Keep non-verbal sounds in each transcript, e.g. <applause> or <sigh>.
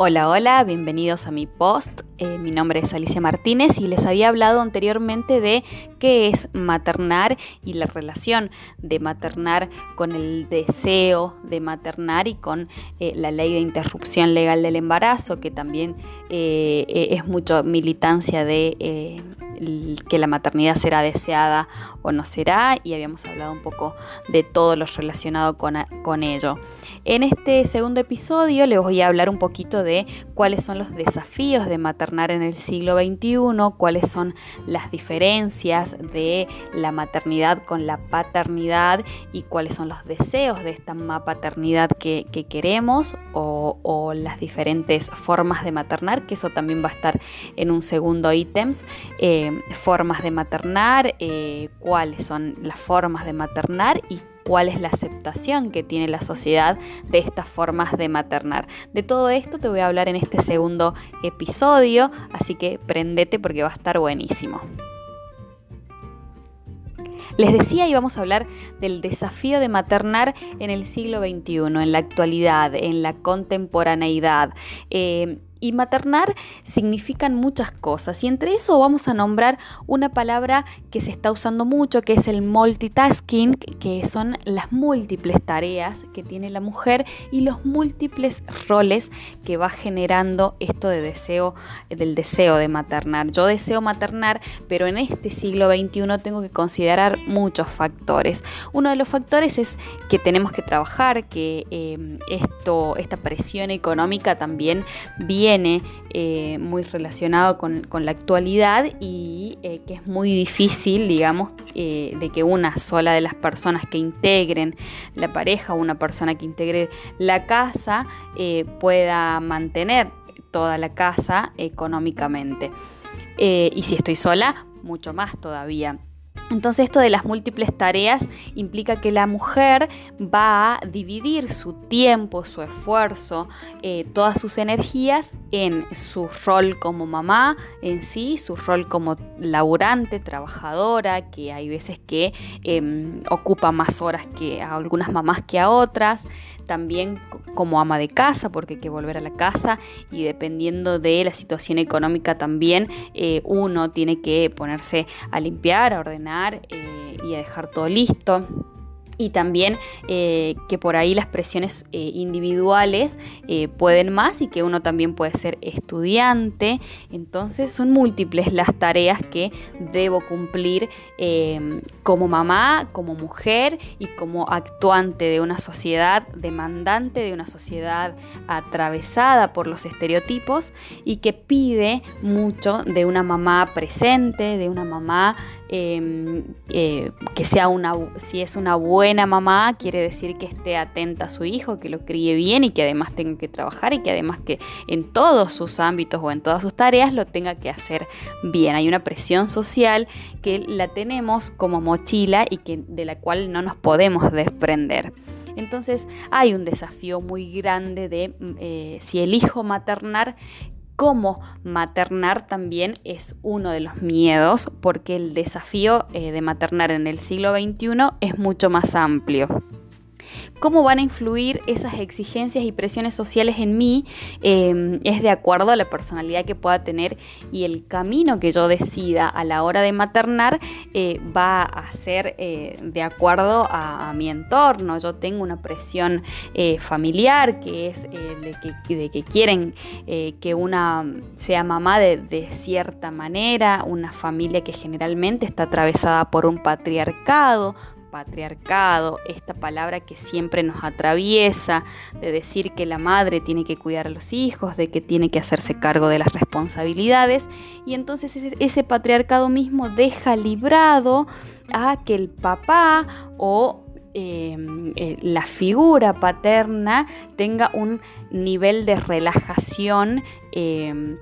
Hola, hola, bienvenidos a mi post. Eh, mi nombre es Alicia Martínez y les había hablado anteriormente de qué es maternar y la relación de maternar con el deseo de maternar y con eh, la ley de interrupción legal del embarazo, que también eh, es mucho militancia de que la maternidad será deseada o no será y habíamos hablado un poco de todo lo relacionado con, con ello. En este segundo episodio les voy a hablar un poquito de cuáles son los desafíos de maternar en el siglo XXI, cuáles son las diferencias de la maternidad con la paternidad y cuáles son los deseos de esta paternidad que, queremos o, las diferentes formas de maternar, que eso también va a estar en un segundo ítems, eh, formas de maternar, eh, cuáles son las formas de maternar y cuál es la aceptación que tiene la sociedad de estas formas de maternar. De todo esto te voy a hablar en este segundo episodio, así que prendete porque va a estar buenísimo. Les decía, íbamos a hablar del desafío de maternar en el siglo XXI, en la actualidad, en la contemporaneidad. Eh, y maternar significan muchas cosas y entre eso vamos a nombrar una palabra que se está usando mucho que es el multitasking, que son las múltiples tareas que tiene la mujer y los múltiples roles que va generando esto de deseo del deseo de maternar. Yo deseo maternar, pero en este siglo XXI tengo que considerar muchos factores. Uno de los factores es que tenemos que trabajar, que eh, esto, esta presión económica también viene eh, muy relacionado con, la actualidad y eh, que es muy difícil, digamos, eh, de que una sola de las personas que integren la pareja o una persona que integre la casa pueda mantener toda la casa económicamente. y si estoy sola, mucho más todavía. Entonces esto de las múltiples tareas implica que la mujer va a dividir su tiempo, su esfuerzo, eh, todas sus energías en su rol como mamá en sí, su rol como laburante, trabajadora, que hay veces que em, ocupa más horas que a algunas mamás que a otras, también como ama de casa, porque hay que volver a la casa y dependiendo de la situación económica también eh, uno tiene que ponerse a limpiar, a ordenar eh, y a dejar todo listo y también eh, que por ahí las presiones eh, individuales pueden más y que uno también puede ser estudiante. Entonces son múltiples las tareas que debo cumplir como mamá, como mujer y como actuante de una sociedad demandante, de una sociedad atravesada por los estereotipos y que pide mucho de una mamá presente, de una mamá Em, eh, que sea una, si es una buena mamá, quiere decir que esté atenta a su hijo, que lo críe bien y que además tenga que trabajar y que además que en todos sus ámbitos o en todas sus tareas lo tenga que hacer bien. Hay una presión social que la tenemos como mochila y que, de la cual no nos podemos desprender. Entonces hay un desafío muy grande de eh, si elijo maternar, cómo maternar también es uno de los miedos, porque el desafío eh, de maternar en el siglo XXI es mucho más amplio cómo van a influir esas exigencias y presiones sociales en mí em, es de acuerdo a la personalidad que pueda tener y el camino que yo decida a la hora de maternar eh, va a ser eh, de acuerdo a, mi entorno. Yo tengo una presión eh, familiar que es de que, quieren que una sea mamá de, de cierta manera, una familia que generalmente está atravesada por un patriarcado, patriarcado, esta palabra que siempre nos atraviesa, de decir que la madre tiene que cuidar a los hijos, de que tiene que hacerse cargo de las responsabilidades, y entonces ese patriarcado mismo deja librado a que el papá o em, eh, la figura paterna tenga un nivel de relajación em,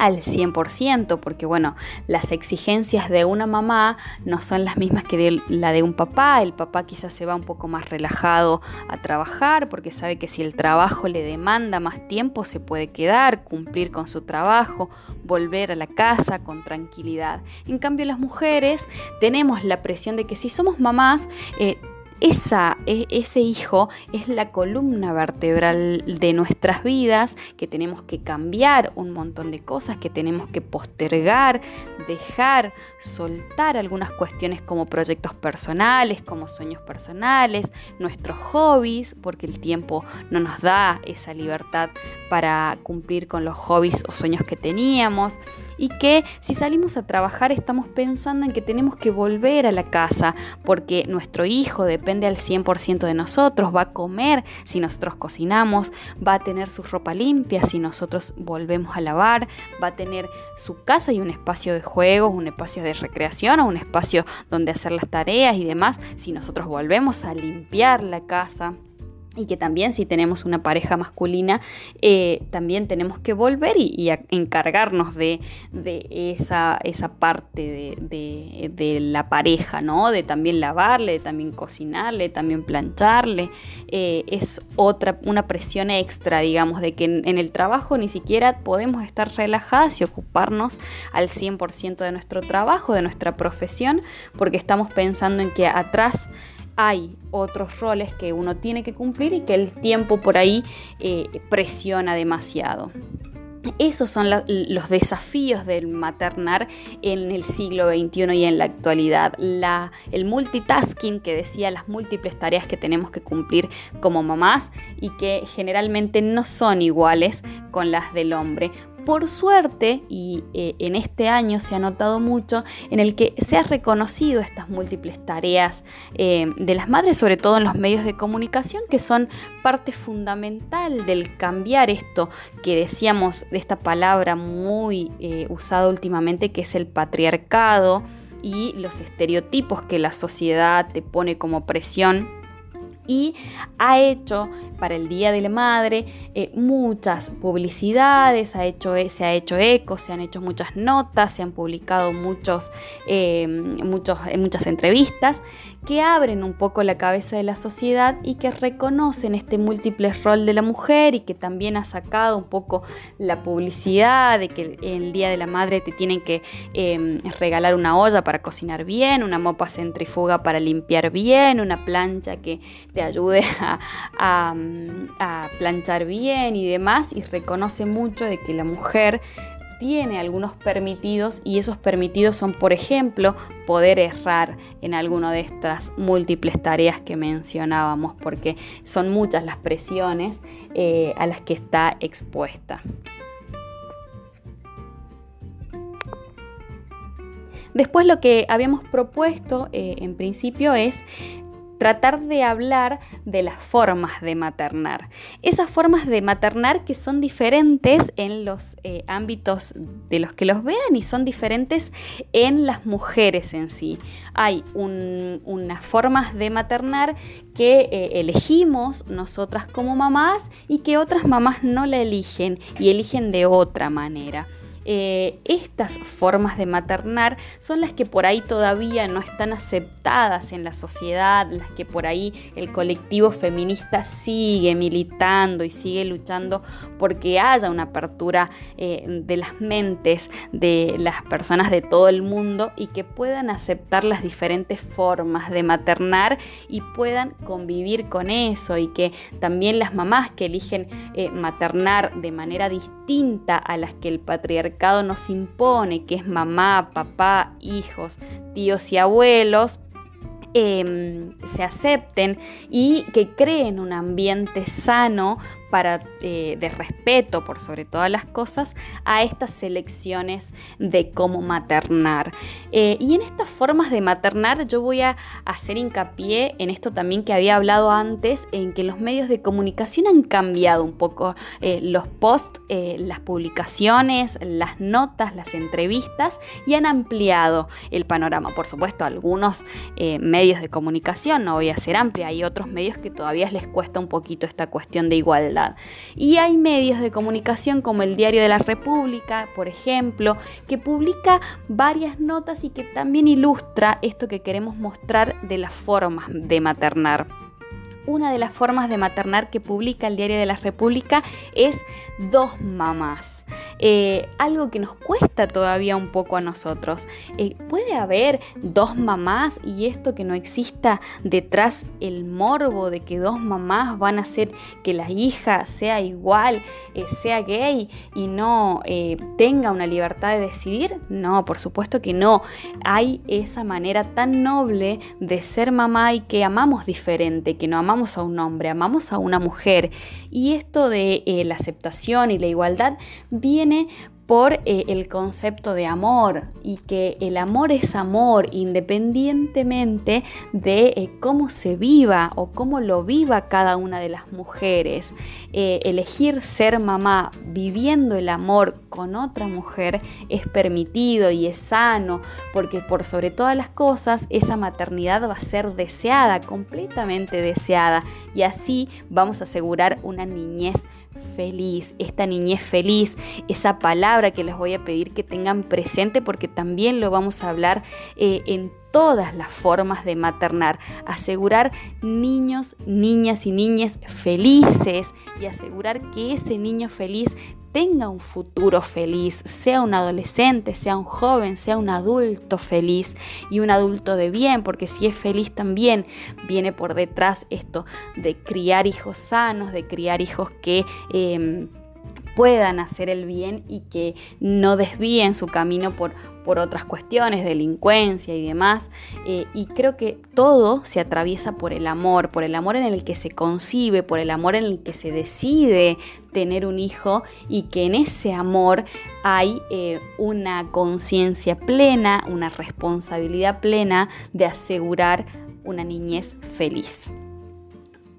al 100%, porque bueno, las exigencias de una mamá no son las mismas que de la de un papá. El papá quizás se va un poco más relajado a trabajar porque sabe que si el trabajo le demanda más tiempo se puede quedar, cumplir con su trabajo, volver a la casa con tranquilidad. En cambio las mujeres tenemos la presión de que si somos mamás, eh, esa, e, ese hijo es la columna vertebral de nuestras vidas, que tenemos que cambiar un montón de cosas, que tenemos que postergar, dejar, soltar algunas cuestiones como proyectos personales, como sueños personales, nuestros hobbies, porque el tiempo no nos da esa libertad para cumplir con los hobbies o sueños que teníamos. Y que si salimos a trabajar estamos pensando en que tenemos que volver a la casa porque nuestro hijo depende al 100% de nosotros, va a comer si nosotros cocinamos, va a tener su ropa limpia si nosotros volvemos a lavar, va a tener su casa y un espacio de juegos, un espacio de recreación o un espacio donde hacer las tareas y demás si nosotros volvemos a limpiar la casa y que también si tenemos una pareja masculina, eh, también tenemos que volver y, encargarnos de, esa, esa, parte de, la pareja, ¿no? De también lavarle, de también cocinarle, también plancharle. Eh, es otra, una presión extra, digamos, de que en, el trabajo ni siquiera podemos estar relajadas y ocuparnos al 100% de nuestro trabajo, de nuestra profesión, porque estamos pensando en que atrás hay otros roles que uno tiene que cumplir y que el tiempo por ahí eh, presiona demasiado. Esos son los desafíos del maternar en el siglo XXI y en la actualidad. el multitasking que decía las múltiples tareas que tenemos que cumplir como mamás y que generalmente no son iguales con las del hombre por suerte, y eh, en este año se ha notado mucho, en el que se ha reconocido estas múltiples tareas eh, de las madres, sobre todo en los medios de comunicación, que son parte fundamental del cambiar esto que decíamos de esta palabra muy eh, usada últimamente, que es el patriarcado y los estereotipos que la sociedad te pone como presión y ha hecho para el Día de la Madre eh, muchas publicidades, ha hecho, e, se ha hecho eco, se han hecho muchas notas, se han publicado muchos, eh, muchos, muchas entrevistas que abren un poco la cabeza de la sociedad y que reconocen este múltiple rol de la mujer y que también ha sacado un poco la publicidad de que el Día de la Madre te tienen que em, regalar una olla para cocinar bien, una mopa centrifuga para limpiar bien, una plancha que te ayude <laughs> a, planchar bien y demás y reconoce mucho de que la mujer tiene algunos permitidos y esos permitidos son, por ejemplo, poder errar en alguna de estas múltiples tareas que mencionábamos, porque son muchas las presiones eh, a las que está expuesta. Después lo que habíamos propuesto eh, en principio es tratar de hablar de las formas de maternar. Esas formas de maternar que son diferentes en los eh, ámbitos de los que los vean y son diferentes en las mujeres en sí. Hay unas formas de maternar que eh, elegimos nosotras como mamás y que otras mamás no la eligen y eligen de otra manera. Eh, estas formas de maternar son las que por ahí todavía no están aceptadas en la sociedad, las que por ahí el colectivo feminista sigue militando y sigue luchando porque haya una apertura eh, de las mentes de las personas de todo el mundo y que puedan aceptar las diferentes formas de maternar y puedan convivir con eso y que también las mamás que eligen eh, maternar de manera distinta a las que el patriarcado nos impone, que es mamá, papá, hijos, tíos y abuelos, em, se acepten y que creen un ambiente sano para, eh, de respeto por sobre todas las cosas a estas selecciones de cómo maternar. Eh, y en estas formas de maternar yo voy a hacer hincapié en esto también que había hablado antes, en que los medios de comunicación han cambiado un poco eh, los posts, las publicaciones, las notas, las entrevistas y han ampliado el panorama. Por supuesto, algunos medios de comunicación, no voy a ser amplia, hay otros medios que todavía les cuesta un poquito esta cuestión de igualdad y hay medios de comunicación como el Diario de la República, por ejemplo, que publica varias notas y que también ilustra esto que queremos mostrar de las formas de maternar. una de las formas de maternar que publica el Diario de la República es dos mamás. Eh, algo que nos cuesta todavía un poco a nosotros. Eh, ¿Puede haber dos mamás y esto que no exista detrás el morbo de que dos mamás van a hacer que la hija sea igual, eh, sea gay y no tenga una libertad de decidir? No, por supuesto que no. Hay esa manera tan noble de ser mamá y que amamos diferente, que no amamos a un hombre, amamos a una mujer. Y esto de la aceptación y la igualdad viene por eh, el concepto de amor y que el amor es amor independientemente de eh, cómo se viva o cómo lo viva cada una de las mujeres. Eh, elegir ser mamá viviendo el amor con otra mujer es permitido y es sano porque por sobre todas las cosas esa maternidad va a ser deseada, completamente deseada y así vamos a asegurar una niñez feliz, esta niñez feliz, esa palabra que les voy a pedir que tengan presente porque también lo vamos a hablar eh, en todas las formas de maternar, asegurar niños, niñas y niñas felices y asegurar que ese niño feliz tenga un futuro feliz, sea un adolescente, sea un joven, sea un adulto feliz y un adulto de bien, porque si es feliz también viene por detrás esto de criar hijos sanos, de criar hijos que... Em, puedan hacer el bien y que no desvíen su camino por, por otras cuestiones, delincuencia y demás. Eh, y creo que todo se atraviesa por el amor, por el amor en el que se concibe, por el amor en el que se decide tener un hijo y que en ese amor hay eh, una conciencia plena, una responsabilidad plena de asegurar una niñez feliz.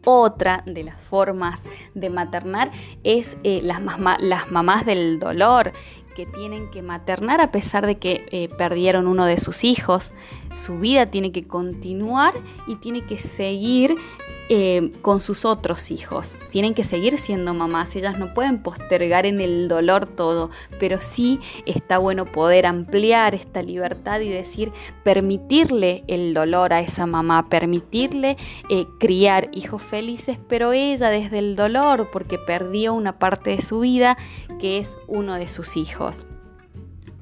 Otra de las formas de maternar es eh, las, las mamás del dolor que tienen que maternar a pesar de que eh, perdieron uno de sus hijos. Su vida tiene que continuar y tiene que seguir eh, con sus otros hijos. Tienen que seguir siendo mamás, ellas no pueden postergar en el dolor todo, pero sí está bueno poder ampliar esta libertad y decir, permitirle el dolor a esa mamá, permitirle eh, criar hijos felices, pero ella desde el dolor, porque perdió una parte de su vida que es uno de sus hijos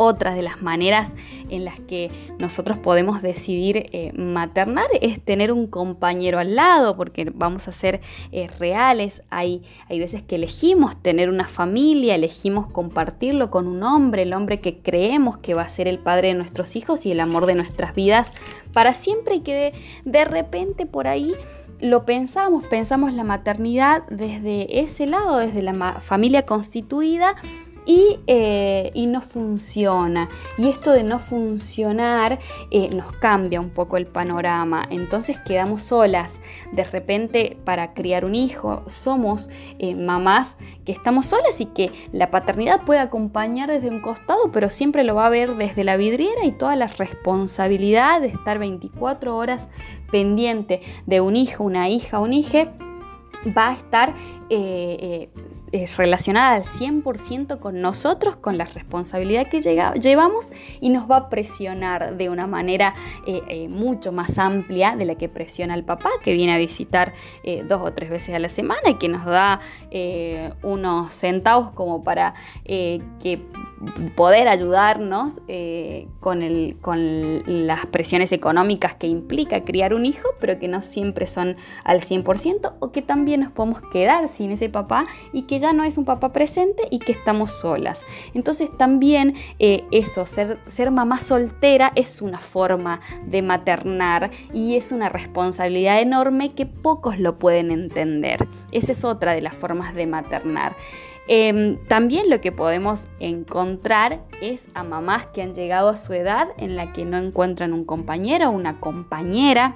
otras de las maneras en las que nosotros podemos decidir eh, maternar es tener un compañero al lado, porque vamos a ser eh, reales. Hay, hay veces que elegimos tener una familia, elegimos compartirlo con un hombre, el hombre que creemos que va a ser el padre de nuestros hijos y el amor de nuestras vidas para siempre y que de, de repente por ahí lo pensamos, pensamos la maternidad desde ese lado, desde la familia constituida eh, y, no funciona. Y esto de no funcionar eh, nos cambia un poco el panorama. Entonces quedamos solas. De repente para criar un hijo somos eh, mamás que estamos solas y que la paternidad puede acompañar desde un costado, pero siempre lo va a ver desde la vidriera y toda la responsabilidad de estar 24 horas pendiente de un hijo, una hija, un hijo va a estar eh, eh, relacionada al 100% con nosotros, con la responsabilidad que llevamos y nos va a presionar de una manera eh, mucho más amplia de la que presiona el papá que viene a visitar dos o tres veces a la semana y que nos da unos centavos como para que poder ayudarnos con, con las presiones económicas que implica criar un hijo, pero que no siempre son al 100% o que también nos podemos quedar sin ese papá y que ya no es un papá presente y que estamos solas. Entonces también eh, eso, ser, ser mamá soltera es una forma de maternar y es una responsabilidad enorme que pocos lo pueden entender. Esa es otra de las formas de maternar. Em, también lo que podemos encontrar es a mamás que han llegado a su edad en la que no encuentran un compañero o una compañera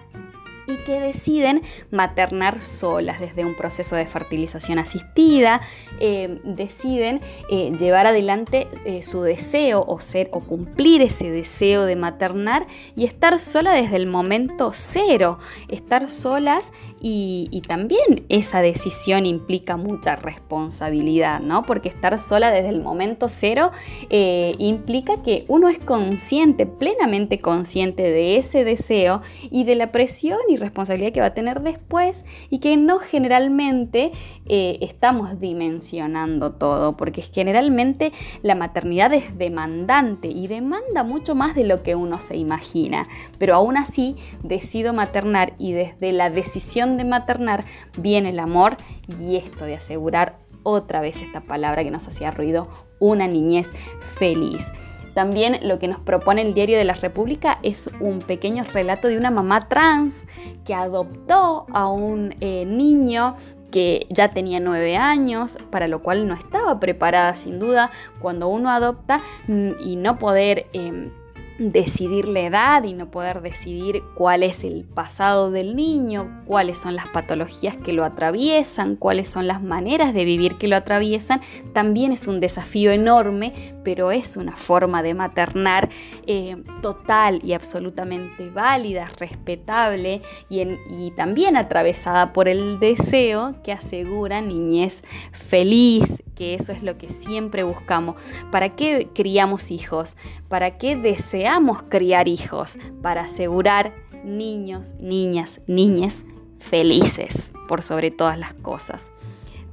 y que deciden maternar solas desde un proceso de fertilización asistida, eh, deciden eh, llevar adelante eh, su deseo o ser o cumplir ese deseo de maternar y estar sola desde el momento cero, estar solas y, también esa decisión implica mucha responsabilidad, ¿no? Porque estar sola desde el momento cero implica que uno es consciente, plenamente consciente de ese deseo y de la presión y responsabilidad que va a tener después y que no generalmente eh, estamos dimensionando todo, porque generalmente la maternidad es demandante y demanda mucho más de lo que uno se imagina, pero aún así decido maternar y desde la decisión de maternar viene el amor y esto de asegurar otra vez esta palabra que nos hacía ruido, una niñez feliz. También lo que nos propone el Diario de la República es un pequeño relato de una mamá trans que adoptó a un eh, niño que ya tenía nueve años, para lo cual no estaba preparada sin duda cuando uno adopta mm, y no poder... Em, decidir la edad y no poder decidir cuál es el pasado del niño, cuáles son las patologías que lo atraviesan, cuáles son las maneras de vivir que lo atraviesan, también es un desafío enorme, pero es una forma de maternar eh, total y absolutamente válida, respetable y, y también atravesada por el deseo que asegura niñez feliz, que eso es lo que siempre buscamos. ¿Para qué criamos hijos? ¿Para qué deseamos criar hijos? Para asegurar niños, niñas, niñas felices por sobre todas las cosas.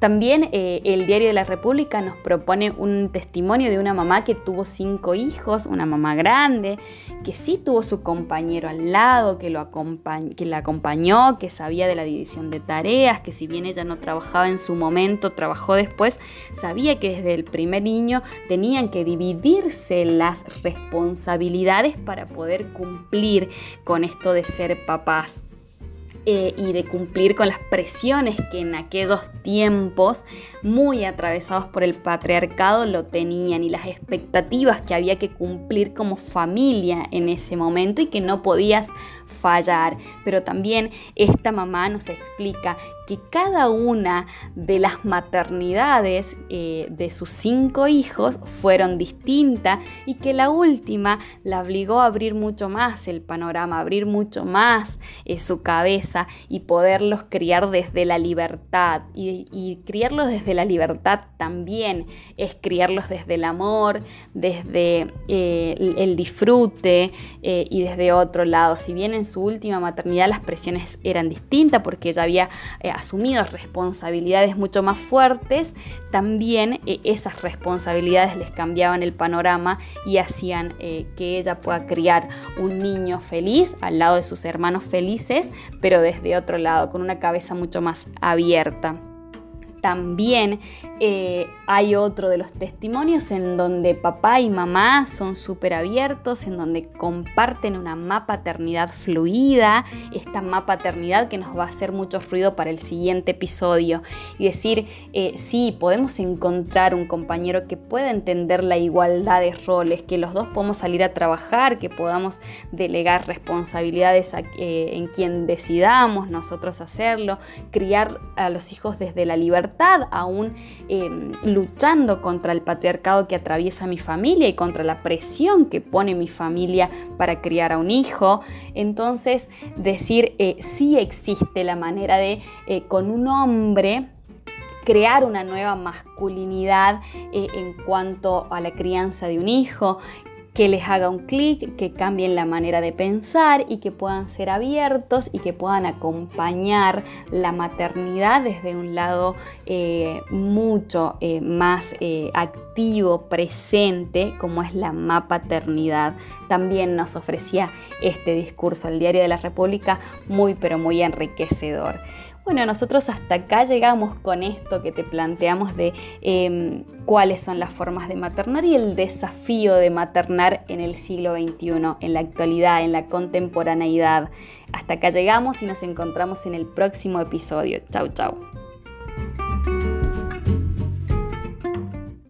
También eh, el Diario de la República nos propone un testimonio de una mamá que tuvo cinco hijos, una mamá grande, que sí tuvo su compañero al lado, que, lo que la acompañó, que sabía de la división de tareas, que si bien ella no trabajaba en su momento, trabajó después, sabía que desde el primer niño tenían que dividirse las responsabilidades para poder cumplir con esto de ser papás. Eh, y de cumplir con las presiones que en aquellos tiempos, muy atravesados por el patriarcado, lo tenían y las expectativas que había que cumplir como familia en ese momento y que no podías fallar. Pero también esta mamá nos explica que cada una de las maternidades eh, de sus cinco hijos fueron distintas y que la última la obligó a abrir mucho más el panorama, abrir mucho más eh, su cabeza y poderlos criar desde la libertad. Y, criarlos desde la libertad también es criarlos desde el amor, desde eh, el, disfrute y desde otro lado. Si bien en su última maternidad las presiones eran distintas porque ella había asumido responsabilidades mucho más fuertes, también eh, esas responsabilidades les cambiaban el panorama y hacían eh, que ella pueda criar un niño feliz al lado de sus hermanos felices, pero desde otro lado, con una cabeza mucho más abierta. También eh, hay otro de los testimonios en donde papá y mamá son súper abiertos, en donde comparten una mapa paternidad fluida, esta mapa paternidad que nos va a hacer mucho ruido para el siguiente episodio. Y decir, eh, sí, podemos encontrar un compañero que pueda entender la igualdad de roles, que los dos podemos salir a trabajar, que podamos delegar responsabilidades eh, en quien decidamos nosotros hacerlo, criar a los hijos desde la libertad aún em, luchando contra el patriarcado que atraviesa mi familia y contra la presión que pone mi familia para criar a un hijo. Entonces, decir eh, sí existe la manera de eh, con un hombre crear una nueva masculinidad eh, en cuanto a la crianza de un hijo, que les haga un clic, que cambien la manera de pensar y que puedan ser abiertos y que puedan acompañar la maternidad desde un lado eh, mucho eh, más eh, activo, presente, como es la paternidad. También nos ofrecía este discurso, el Diario de la República, muy pero muy enriquecedor. Bueno, nosotros hasta acá llegamos con esto que te planteamos de em, cuáles son las formas de maternar y el desafío de maternar en el siglo XXI, en la actualidad, en la contemporaneidad. Hasta acá llegamos y nos encontramos en el próximo episodio. Chau, chau.